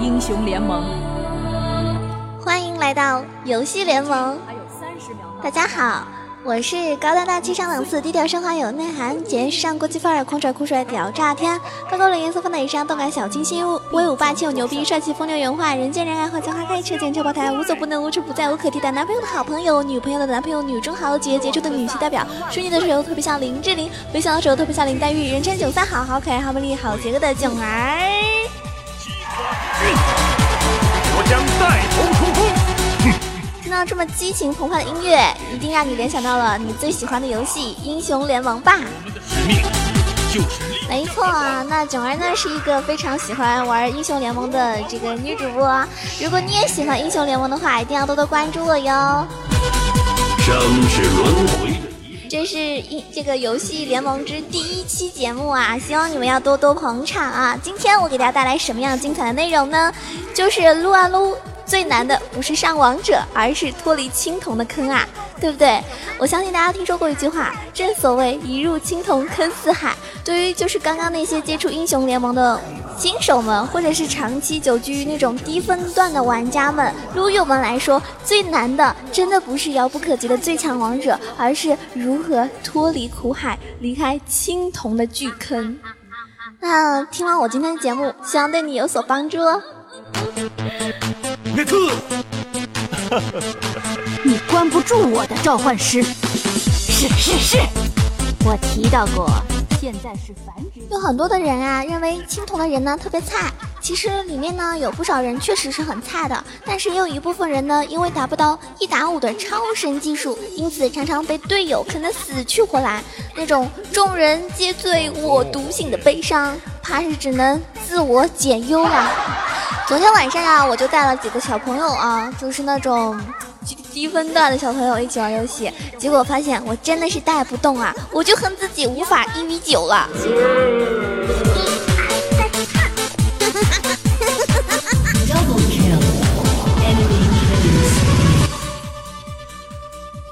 英雄联盟，欢迎来到游戏联盟。还有三十秒。大家好。我是高端大气上档次、低调奢华有内涵、简约时尚国际范儿、狂拽酷帅屌炸天、高高冷颜色放在以上、动感小清新、威武霸气又牛逼、帅气风流原画、人见人爱、花见花开、车见车爆胎、无所不能、无处不在、无可替代、男朋友的好朋友、女朋友的男朋友、女中豪杰、杰出的女性代表、淑女的时候特别像林志玲，微笑的时候特别像林黛玉，人称九三好、好可爱、好美丽、好邪恶的囧儿。我将带头冲锋。听到这么激情澎湃的音乐，一定让你联想到了你最喜欢的游戏《英雄联盟》吧？使命就是没错啊，那囧儿呢是一个非常喜欢玩《英雄联盟》的这个女主播。如果你也喜欢《英雄联盟》的话，一定要多多关注我哟。生是轮回的这是一这个游戏联盟之第一期节目啊，希望你们要多多捧场啊！今天我给大家带来什么样精彩的内容呢？就是撸啊撸。最难的不是上王者，而是脱离青铜的坑啊，对不对？我相信大家听说过一句话，正所谓一入青铜坑四海。对于就是刚刚那些接触英雄联盟的新手们，或者是长期久居于那种低分段的玩家们、撸友们来说，最难的真的不是遥不可及的最强王者，而是如何脱离苦海，离开青铜的巨坑。那听完我今天的节目，希望对你有所帮助哦。列克，你关不住我的召唤师。是是是，我提到过，现在是繁殖。有很多的人啊，认为青铜的人呢特别菜，其实里面呢有不少人确实是很菜的，但是也有一部分人呢，因为达不到一打五的超神技术，因此常常被队友坑得死去活来，那种众人皆醉我独醒的悲伤，怕是只能自我解忧了。昨天晚上啊，我就带了几个小朋友啊，就是那种低分段的小朋友一起玩游戏，结果发现我真的是带不动啊，我就恨自己无法一米九了。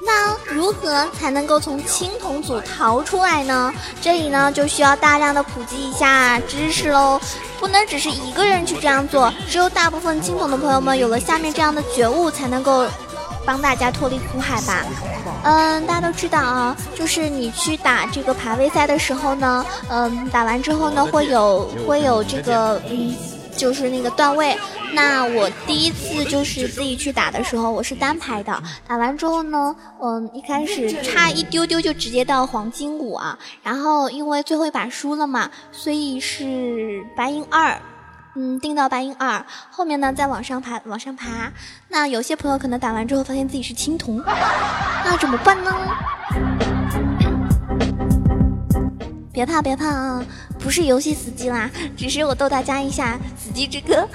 那如何才能够从青铜组逃出来呢？这里呢就需要大量的普及一下知识喽。不能只是一个人去这样做，只有大部分青铜的朋友们有了下面这样的觉悟，才能够帮大家脱离苦海吧。嗯，大家都知道啊，就是你去打这个排位赛的时候呢，嗯，打完之后呢，会有会有这个嗯。就是那个段位，那我第一次就是自己去打的时候，我是单排的。打完之后呢，嗯，一开始差一丢丢就直接到黄金五啊，然后因为最后一把输了嘛，所以是白银二，嗯，定到白银二。后面呢再往上爬，往上爬。那有些朋友可能打完之后发现自己是青铜，那怎么办呢？别怕别怕啊，不是游戏死机啦，只是我逗大家一下死机之歌。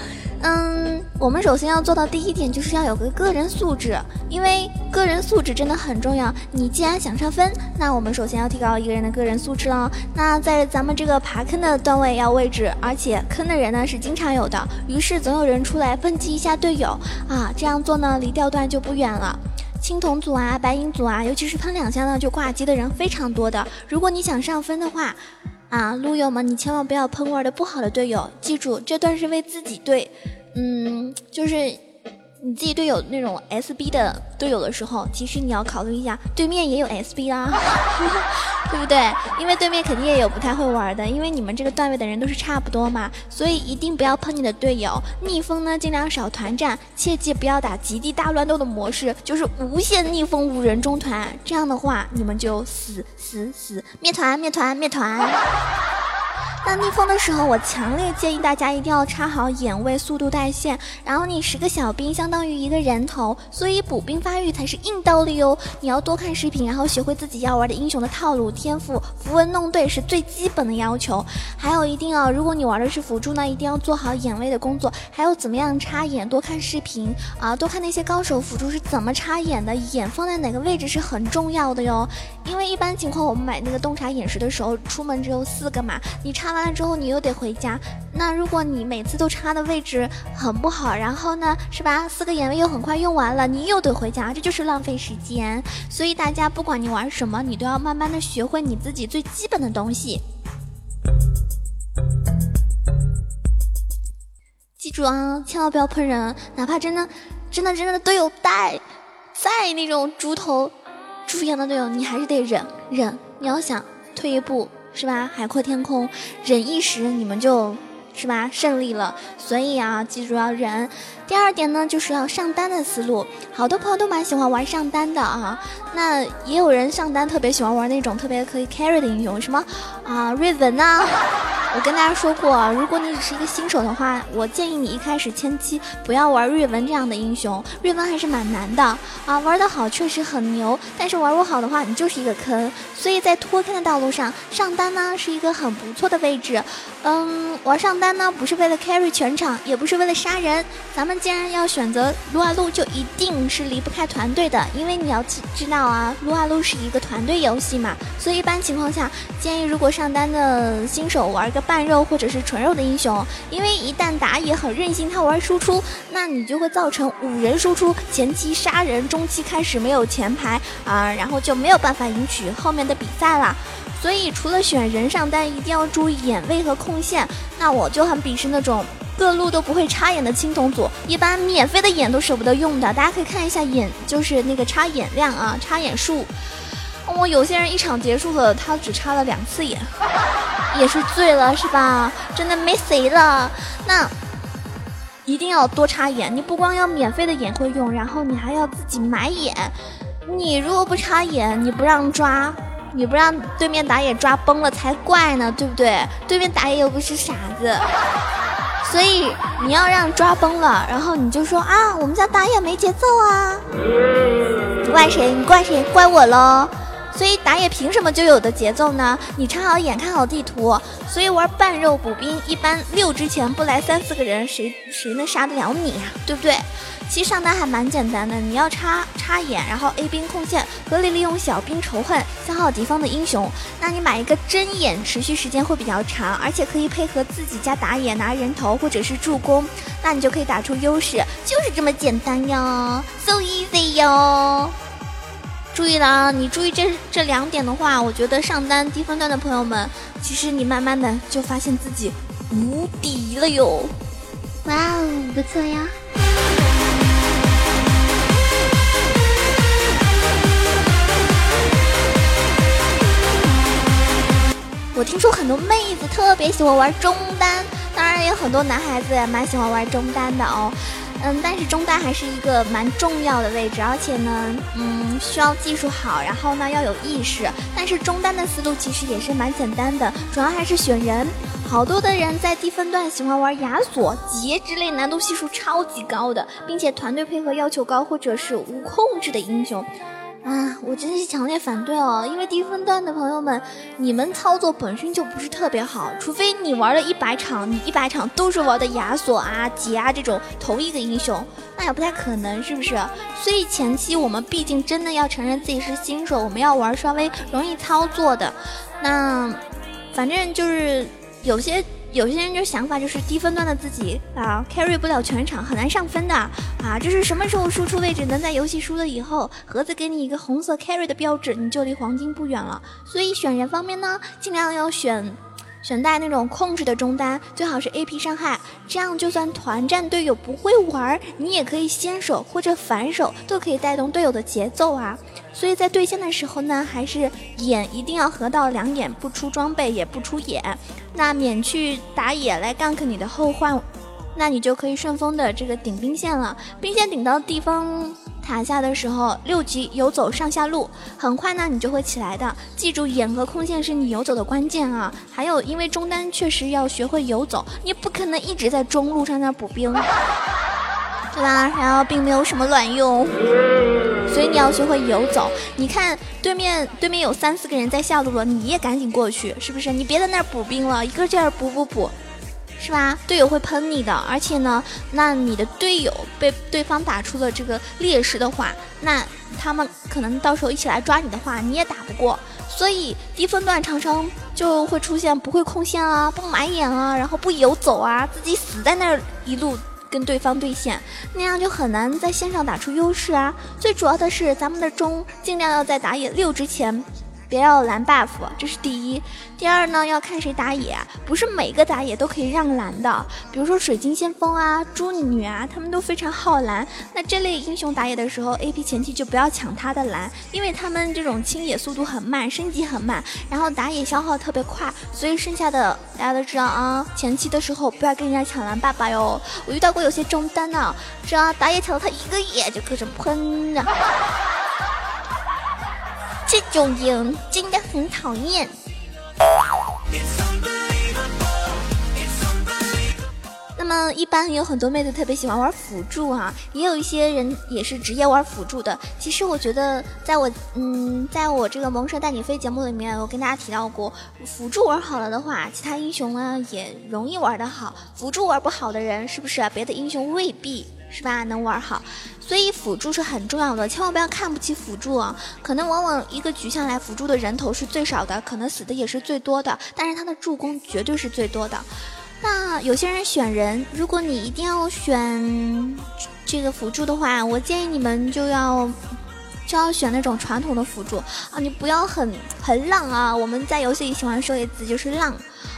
嗯，我们首先要做到第一点，就是要有个个人素质，因为个人素质真的很重要。你既然想上分，那我们首先要提高一个人的个人素质了。那在咱们这个爬坑的段位要位置，而且坑的人呢是经常有的，于是总有人出来抨击一下队友啊，这样做呢离掉段就不远了。青铜组啊，白银组啊，尤其是喷两下呢就挂机的人非常多的。如果你想上分的话，啊，撸友们，你千万不要喷玩的不好的队友。记住，这段是为自己队，嗯，就是。你自己队友那种 SB 的队友的时候，其实你要考虑一下，对面也有 SB 啦，对不对？因为对面肯定也有不太会玩的，因为你们这个段位的人都是差不多嘛，所以一定不要喷你的队友。逆风呢，尽量少团战，切记不要打极地大乱斗的模式，就是无限逆风五人中团，这样的话你们就死死死，灭团灭团灭团。那逆风的时候，我强烈建议大家一定要插好眼位、速度带线。然后你十个小兵相当于一个人头，所以补兵发育才是硬道理哦。你要多看视频，然后学会自己要玩的英雄的套路、天赋、符文弄对是最基本的要求。还有一定要，如果你玩的是辅助呢，一定要做好眼位的工作。还有怎么样插眼，多看视频啊，多看那些高手辅助是怎么插眼的，眼放在哪个位置是很重要的哟。因为一般情况，我们买那个洞察眼石的时候，出门只有四个嘛，你插。完了之后你又得回家。那如果你每次都插的位置很不好，然后呢，是吧？四个眼位又很快用完了，你又得回家，这就是浪费时间。所以大家不管你玩什么，你都要慢慢的学会你自己最基本的东西。记住啊，千万不要喷人，哪怕真的、真的、真的队友带再那种猪头、猪一样的队友，你还是得忍忍。你要想退一步，是吧？海阔天空，忍一时，你们就是吧胜利了。所以啊，记住要忍。第二点呢，就是要上单的思路。好多朋友都蛮喜欢玩上单的啊，那也有人上单特别喜欢玩那种特别可以 carry 的英雄，什么啊瑞文呐。我跟大家说过，如果你只是一个新手的话，我建议你一开始前期不要玩瑞文这样的英雄，瑞文还是蛮难的啊。玩得好确实很牛，但是玩不好的话，你就是一个坑。所以在脱坑的道路上，上单呢是一个很不错的位置。嗯，玩上单呢不是为了 carry 全场，也不是为了杀人。咱们既然要选择撸啊撸，就一定是离不开团队的，因为你要知道啊，撸啊撸是一个团队游戏嘛。所以一般情况下，建议如果上单的新手玩个。半肉或者是纯肉的英雄，因为一旦打野很任性，他玩输出，那你就会造成五人输出，前期杀人，中期开始没有前排啊，然后就没有办法赢取后面的比赛了。所以除了选人上单，一定要注意眼位和控线。那我就很鄙视那种各路都不会插眼的青铜组，一般免费的眼都舍不得用的。大家可以看一下眼，就是那个插眼量啊，插眼数。我有些人一场结束了，他只插了两次眼。也是醉了是吧？真的没谁了。那一定要多插眼，你不光要免费的眼会用，然后你还要自己买眼。你如果不插眼，你不让抓，你不让对面打野抓崩了才怪呢，对不对？对面打野又不是傻子，所以你要让抓崩了，然后你就说啊，我们家打野没节奏啊。怪谁？你怪谁？怪我喽。所以打野凭什么就有的节奏呢？你插好眼，看好地图。所以玩半肉补兵，一般六之前不来三四个人，谁谁能杀得了你呀？对不对？其实上单还蛮简单的，你要插插眼，然后 A 兵控线，合理利用小兵仇恨，消耗敌方的英雄。那你买一个针眼，持续时间会比较长，而且可以配合自己家打野拿人头或者是助攻，那你就可以打出优势，就是这么简单哟，so easy 哟。注意了啊！你注意这这两点的话，我觉得上单低分段的朋友们，其实你慢慢的就发现自己无敌了哟！哇哦，不错呀！我听说很多妹子特别喜欢玩中单，当然也有很多男孩子也蛮喜欢玩中单的哦。嗯，但是中单还是一个蛮重要的位置，而且呢，嗯，需要技术好，然后呢要有意识。但是中单的思路其实也是蛮简单的，主要还是选人。好多的人在低分段喜欢玩亚索、劫之类难度系数超级高的，并且团队配合要求高或者是无控制的英雄。啊，我真的是强烈反对哦！因为低分段的朋友们，你们操作本身就不是特别好，除非你玩了一百场，你一百场都是玩的亚索啊、杰啊这种同一个英雄，那也不太可能，是不是？所以前期我们毕竟真的要承认自己是新手，我们要玩稍微容易操作的。那反正就是有些。有些人就想法就是低分段的自己啊，carry 不了全场，很难上分的啊。这是什么时候输出位置能在游戏输了以后，盒子给你一个红色 carry 的标志，你就离黄金不远了。所以选人方面呢，尽量要选。选带那种控制的中单，最好是 AP 伤害，这样就算团战队友不会玩，你也可以先手或者反手，都可以带动队友的节奏啊。所以在对线的时候呢，还是眼一定要合到两眼，不出装备也不出眼，那免去打野来 gank 你的后患，那你就可以顺风的这个顶兵线了，兵线顶到地方。塔下的时候，六级游走上下路，很快呢，你就会起来的。记住，眼和控线是你游走的关键啊！还有，因为中单确实要学会游走，你不可能一直在中路上那补兵，对吧？然后并没有什么卵用，所以你要学会游走。你看对面对面有三四个人在下路了，你也赶紧过去，是不是？你别在那儿补兵了，一个劲儿补补补。是吧？队友会喷你的，而且呢，那你的队友被对方打出了这个劣势的话，那他们可能到时候一起来抓你的话，你也打不过。所以低分段常常就会出现不会控线啊，不买眼啊，然后不游走啊，自己死在那儿一路跟对方对线，那样就很难在线上打出优势啊。最主要的是，咱们的中尽量要在打野六之前。别要蓝 buff，这是第一。第二呢，要看谁打野，不是每个打野都可以让蓝的。比如说水晶先锋啊、猪女啊，他们都非常耗蓝。那这类英雄打野的时候，A P 前期就不要抢他的蓝，因为他们这种清野速度很慢，升级很慢，然后打野消耗特别快。所以剩下的大家都知道啊，前期的时候不要跟人家抢蓝爸爸哟。我遇到过有些中单呢，只要打野抢了他一个野就各种喷啊。这种赢真的很讨厌。那么一般有很多妹子特别喜欢玩辅助啊，也有一些人也是职业玩辅助的。其实我觉得，在我嗯，在我这个萌蛇带你飞节目里面，我跟大家提到过，辅助玩好了的话，其他英雄呢也容易玩得好。辅助玩不好的人，是不是别的英雄未必？是吧？能玩好，所以辅助是很重要的，千万不要看不起辅助啊！可能往往一个局下来，辅助的人头是最少的，可能死的也是最多的，但是他的助攻绝对是最多的。那有些人选人，如果你一定要选这个辅助的话，我建议你们就要就要选那种传统的辅助啊！你不要很很浪啊！我们在游戏里喜欢说一个字，就是浪。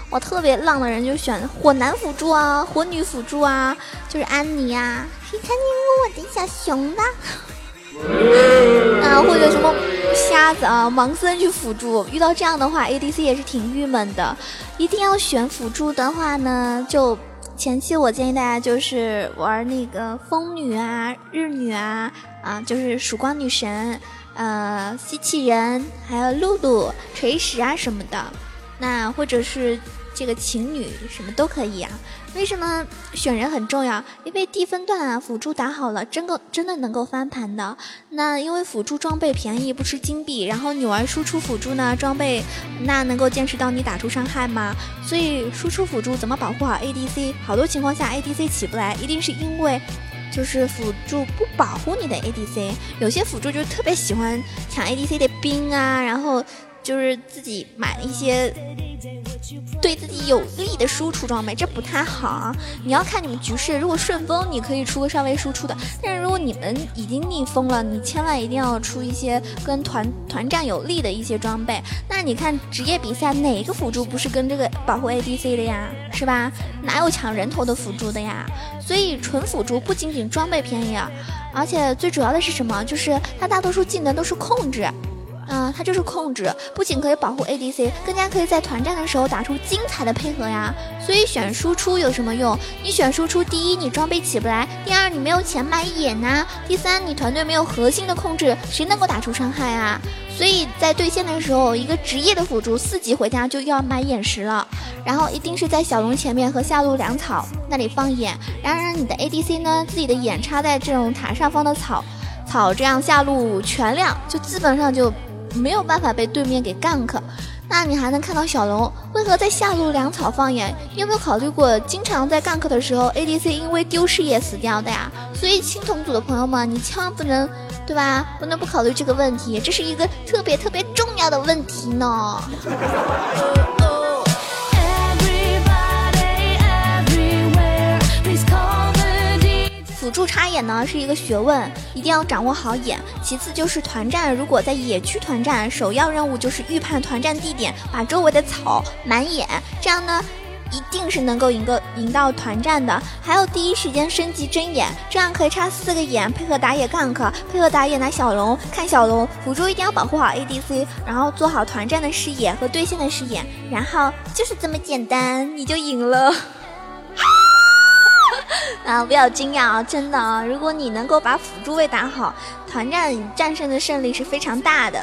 我特别浪的人就选火男辅助啊，火女辅助啊，就是安妮呀。谁看见过我的小熊的？啊，或者什么瞎子啊，盲僧去辅助，遇到这样的话，ADC 也是挺郁闷的。一定要选辅助的话呢，就前期我建议大家就是玩那个风女啊、日女啊，啊，就是曙光女神，呃，机器人，还有露露、锤石啊什么的。那或者是这个情侣什么都可以啊？为什么选人很重要？因为低分段啊，辅助打好了，真够真的能够翻盘的。那因为辅助装备便宜，不吃金币，然后女儿输出辅助呢，装备那能够坚持到你打出伤害吗？所以输出辅助怎么保护好 ADC？好多情况下 ADC 起不来，一定是因为就是辅助不保护你的 ADC。有些辅助就特别喜欢抢 ADC 的兵啊，然后。就是自己买一些对自己有利的输出装备，这不太好啊！你要看你们局势，如果顺风，你可以出个稍微输出的；但是如果你们已经逆风了，你千万一定要出一些跟团团战有利的一些装备。那你看职业比赛，哪个辅助不是跟这个保护 ADC 的呀？是吧？哪有抢人头的辅助的呀？所以纯辅助不仅仅装备便宜啊，而且最主要的是什么？就是它大多数技能都是控制。啊，它就是控制，不仅可以保护 ADC，更加可以在团战的时候打出精彩的配合呀。所以选输出有什么用？你选输出，第一你装备起不来，第二你没有钱买眼呐，第三你团队没有核心的控制，谁能够打出伤害啊？所以在对线的时候，一个职业的辅助四级回家就要买眼石了，然后一定是在小龙前面和下路粮草那里放眼，然后让你的 ADC 呢自己的眼插在这种塔上方的草草，这样下路全亮，就基本上就。没有办法被对面给 gank，那你还能看到小龙为何在下路粮草放眼？你有没有考虑过，经常在 gank 的时候，ADC 因为丢失也死掉的呀？所以青铜组的朋友们，你千万不能，对吧？不能不考虑这个问题，这是一个特别特别重要的问题呢。辅助插眼呢是一个学问，一定要掌握好眼。其次就是团战，如果在野区团战，首要任务就是预判团战地点，把周围的草满眼，这样呢一定是能够赢个赢到团战的。还有第一时间升级真眼，这样可以插四个眼，配合打野 gank，配合打野拿小龙看小龙。辅助一定要保护好 ADC，然后做好团战的视野和对线的视野，然后就是这么简单，你就赢了。啊，不要惊讶啊！真的啊，如果你能够把辅助位打好，团战战胜的胜利是非常大的。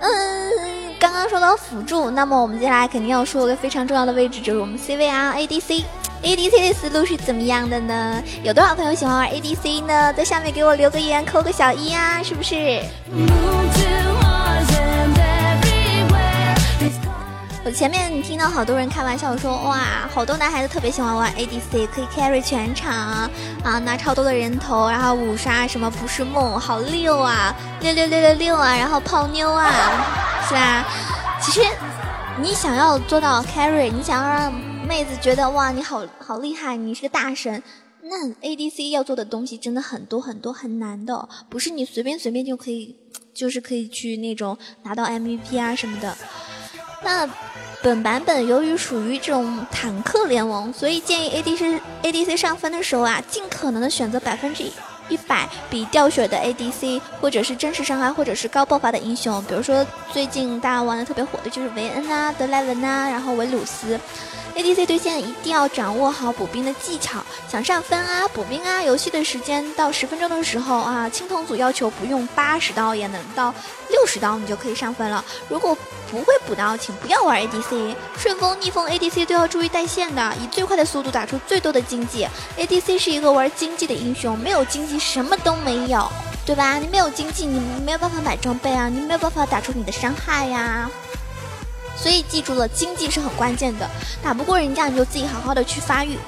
嗯，刚刚说到辅助，那么我们接下来肯定要说一个非常重要的位置，就是我们 C 位啊，ADC。ADC 的思路是怎么样的呢？有多少朋友喜欢玩 ADC 呢？在下面给我留个言，扣个小一啊，是不是？我前面听到好多人开玩笑说，哇，好多男孩子特别喜欢玩 ADC，可以 carry 全场啊，拿超多的人头，然后五杀什么不是梦，好六啊，六六六六六啊，然后泡妞啊，是吧？其实你想要做到 carry，你想要让妹子觉得哇你好好厉害，你是个大神，那 ADC 要做的东西真的很多很多很难的，不是你随便随便就可以，就是可以去那种拿到 MVP 啊什么的。那本版本由于属于这种坦克联盟，所以建议 ADC ADC 上分的时候啊，尽可能的选择百分之一百比掉血的 ADC，或者是真实伤害，或者是高爆发的英雄。比如说最近大家玩的特别火的就是维恩啊、德莱文啊，然后维鲁斯。ADC 对线一定要掌握好补兵的技巧，想上分啊、补兵啊，游戏的时间到十分钟的时候啊，青铜组要求不用八十刀也能到六十刀，你就可以上分了。如果不会补刀，请不要玩 ADC，顺风逆风 ADC 都要注意带线的，以最快的速度打出最多的经济。ADC 是一个玩经济的英雄，没有经济什么都没有，对吧？你没有经济，你没有办法买装备啊，你没有办法打出你的伤害呀。所以记住了，经济是很关键的。打不过人家，你就自己好好的去发育，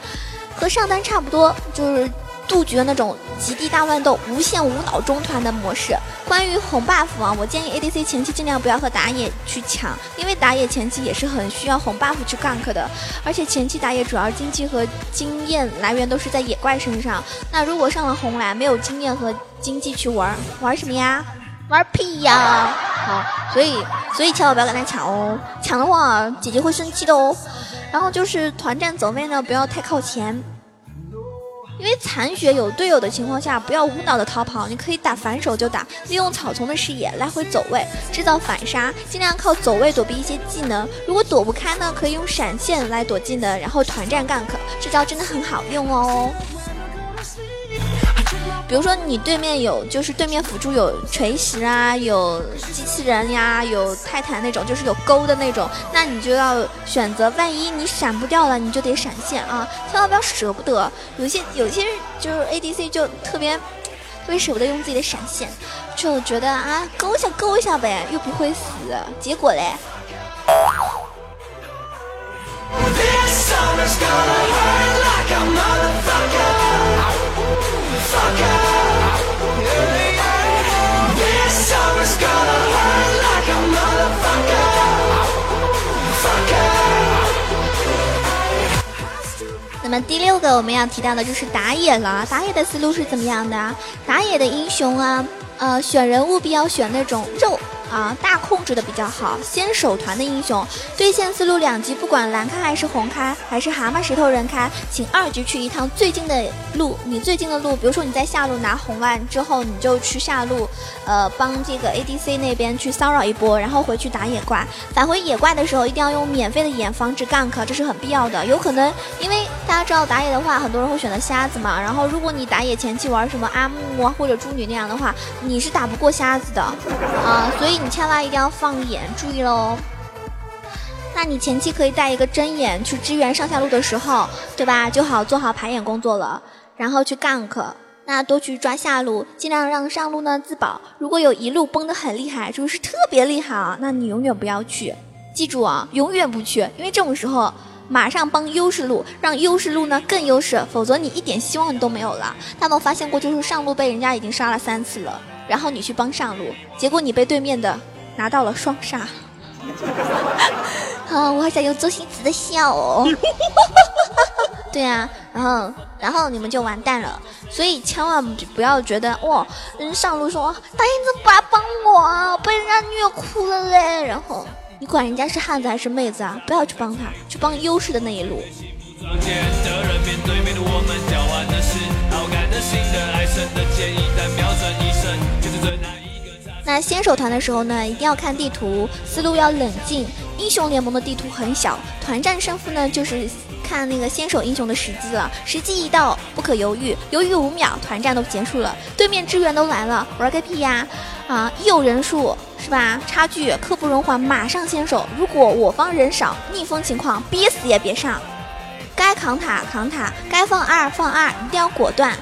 和上单差不多，就是杜绝那种极地大乱斗、无限无脑中团的模式。关于红 buff 啊，我建议 ADC 前期尽量不要和打野去抢，因为打野前期也是很需要红 buff 去 gank 的，而且前期打野主要经济和经验来源都是在野怪身上。那如果上了红蓝，没有经验和经济去玩，玩什么呀？玩屁呀！好，所以所以千万不要跟他抢哦，抢的话姐姐会生气的哦。然后就是团战走位呢，不要太靠前，因为残血有队友的情况下，不要无脑的逃跑，你可以打反手就打，利用草丛的视野来回走位，制造反杀，尽量靠走位躲避一些技能。如果躲不开呢，可以用闪现来躲技能，然后团战 gank，这招真的很好用哦。比如说你对面有，就是对面辅助有锤石啊，有机器人呀，有泰坦那种，就是有勾的那种，那你就要选择，万一你闪不掉了，你就得闪现啊，千万不要舍不得。有些有些就是 ADC 就特别特别舍不得用自己的闪现，就觉得啊勾一下勾一下呗，又不会死，结果嘞。那么第六个我们要提到的就是打野了。打野的思路是怎么样的？打野的英雄啊，呃，选人务必要选那种肉。啊，大控制的比较好，先手团的英雄，对线思路两级，不管蓝开还是红开，还是蛤蟆石头人开，请二局去一趟最近的路，你最近的路，比如说你在下路拿红万之后，你就去下路，呃，帮这个 ADC 那边去骚扰一波，然后回去打野怪，返回野怪的时候一定要用免费的眼防止 gank，这是很必要的。有可能因为大家知道打野的话，很多人会选择瞎子嘛，然后如果你打野前期玩什么阿木啊或者猪女那样的话，你是打不过瞎子的啊，所以。你千万一定要放眼，注意喽。那你前期可以带一个针眼去支援上下路的时候，对吧？就好做好排眼工作了，然后去 gank。那多去抓下路，尽量让上路呢自保。如果有一路崩的很厉害，就是特别厉害啊，那你永远不要去。记住啊，永远不去，因为这种时候马上帮优势路，让优势路呢更优势，否则你一点希望都没有了。他们发现过，就是上路被人家已经杀了三次了。然后你去帮上路，结果你被对面的拿到了双杀。啊，我好想用周星驰的笑哦。对啊，然后然后你们就完蛋了。所以千万不要觉得哇，人上路说大爷你怎么不来帮我啊？被人家虐哭了嘞。然后你管人家是汉子还是妹子啊？不要去帮他，去帮优势的那一路。那先手团的时候呢，一定要看地图，思路要冷静。英雄联盟的地图很小，团战胜负呢，就是看那个先手英雄的时机了。时机一到，不可犹豫，犹豫五秒，团战都结束了。对面支援都来了，玩个屁呀！啊，一有人数是吧？差距，刻不容缓，马上先手。如果我方人少，逆风情况，憋死也别上。该扛塔扛塔，该放二放二，一定要果断。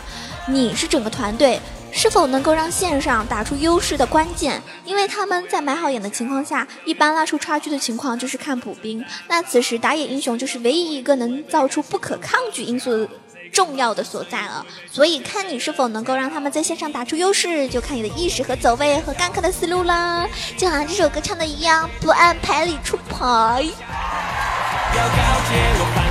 你是整个团队是否能够让线上打出优势的关键，因为他们在买好眼的情况下，一般拉出差距的情况就是看补兵。那此时打野英雄就是唯一一个能造出不可抗拒因素重要的所在了。所以看你是否能够让他们在线上打出优势，就看你的意识和走位和干卡的思路啦。就好像这首歌唱的一样，不按牌理出牌。要了解我吧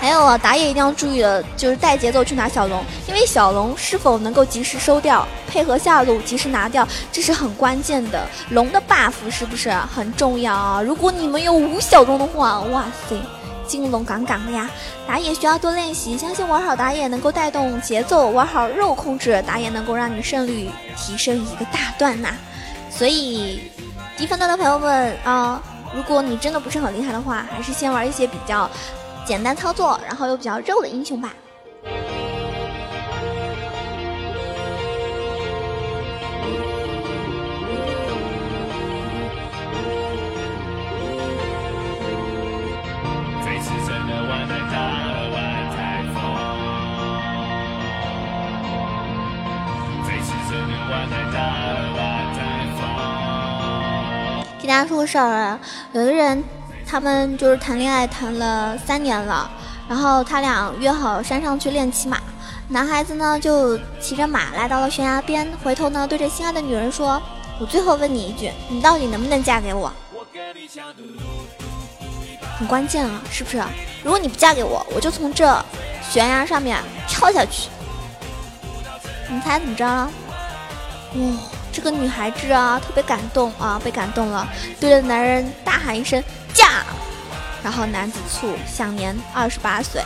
还有啊，打野一定要注意的，就是带节奏去拿小龙，因为小龙是否能够及时收掉，配合下路及时拿掉，这是很关键的。龙的 buff 是不是很重要啊？如果你们有五小龙的话，哇塞，金龙杠杠的呀！打野需要多练习，相信玩好打野能够带动节奏，玩好肉控制，打野能够让你胜率提升一个大段呐。所以低分段的朋友们啊，如果你真的不是很厉害的话，还是先玩一些比较。简单操作，然后又比较肉的英雄吧。给大家说个事儿啊，有的人。他们就是谈恋爱谈了三年了，然后他俩约好山上去练骑马。男孩子呢就骑着马来到了悬崖边，回头呢对着心爱的女人说：“我最后问你一句，你到底能不能嫁给我？”很关键啊，是不是？如果你不嫁给我，我就从这悬崖上面跳下去。你猜怎么着？哇，这个女孩子啊特别感动啊，被感动了，对着男人大喊一声。嫁，然后男子醋，享年二十八岁。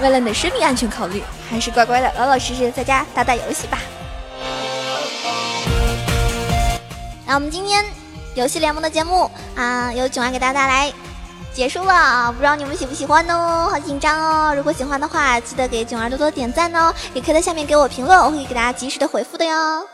为了你的生命安全考虑，还是乖乖的老老实实在家打打游戏吧。那我们今天游戏联盟的节目啊，由囧儿给大家带来，结束了。不知道你们喜不喜欢呢？好紧张哦！如果喜欢的话，记得给囧儿多多点赞哦，也可以在下面给我评论，我会给大家及时的回复的哟。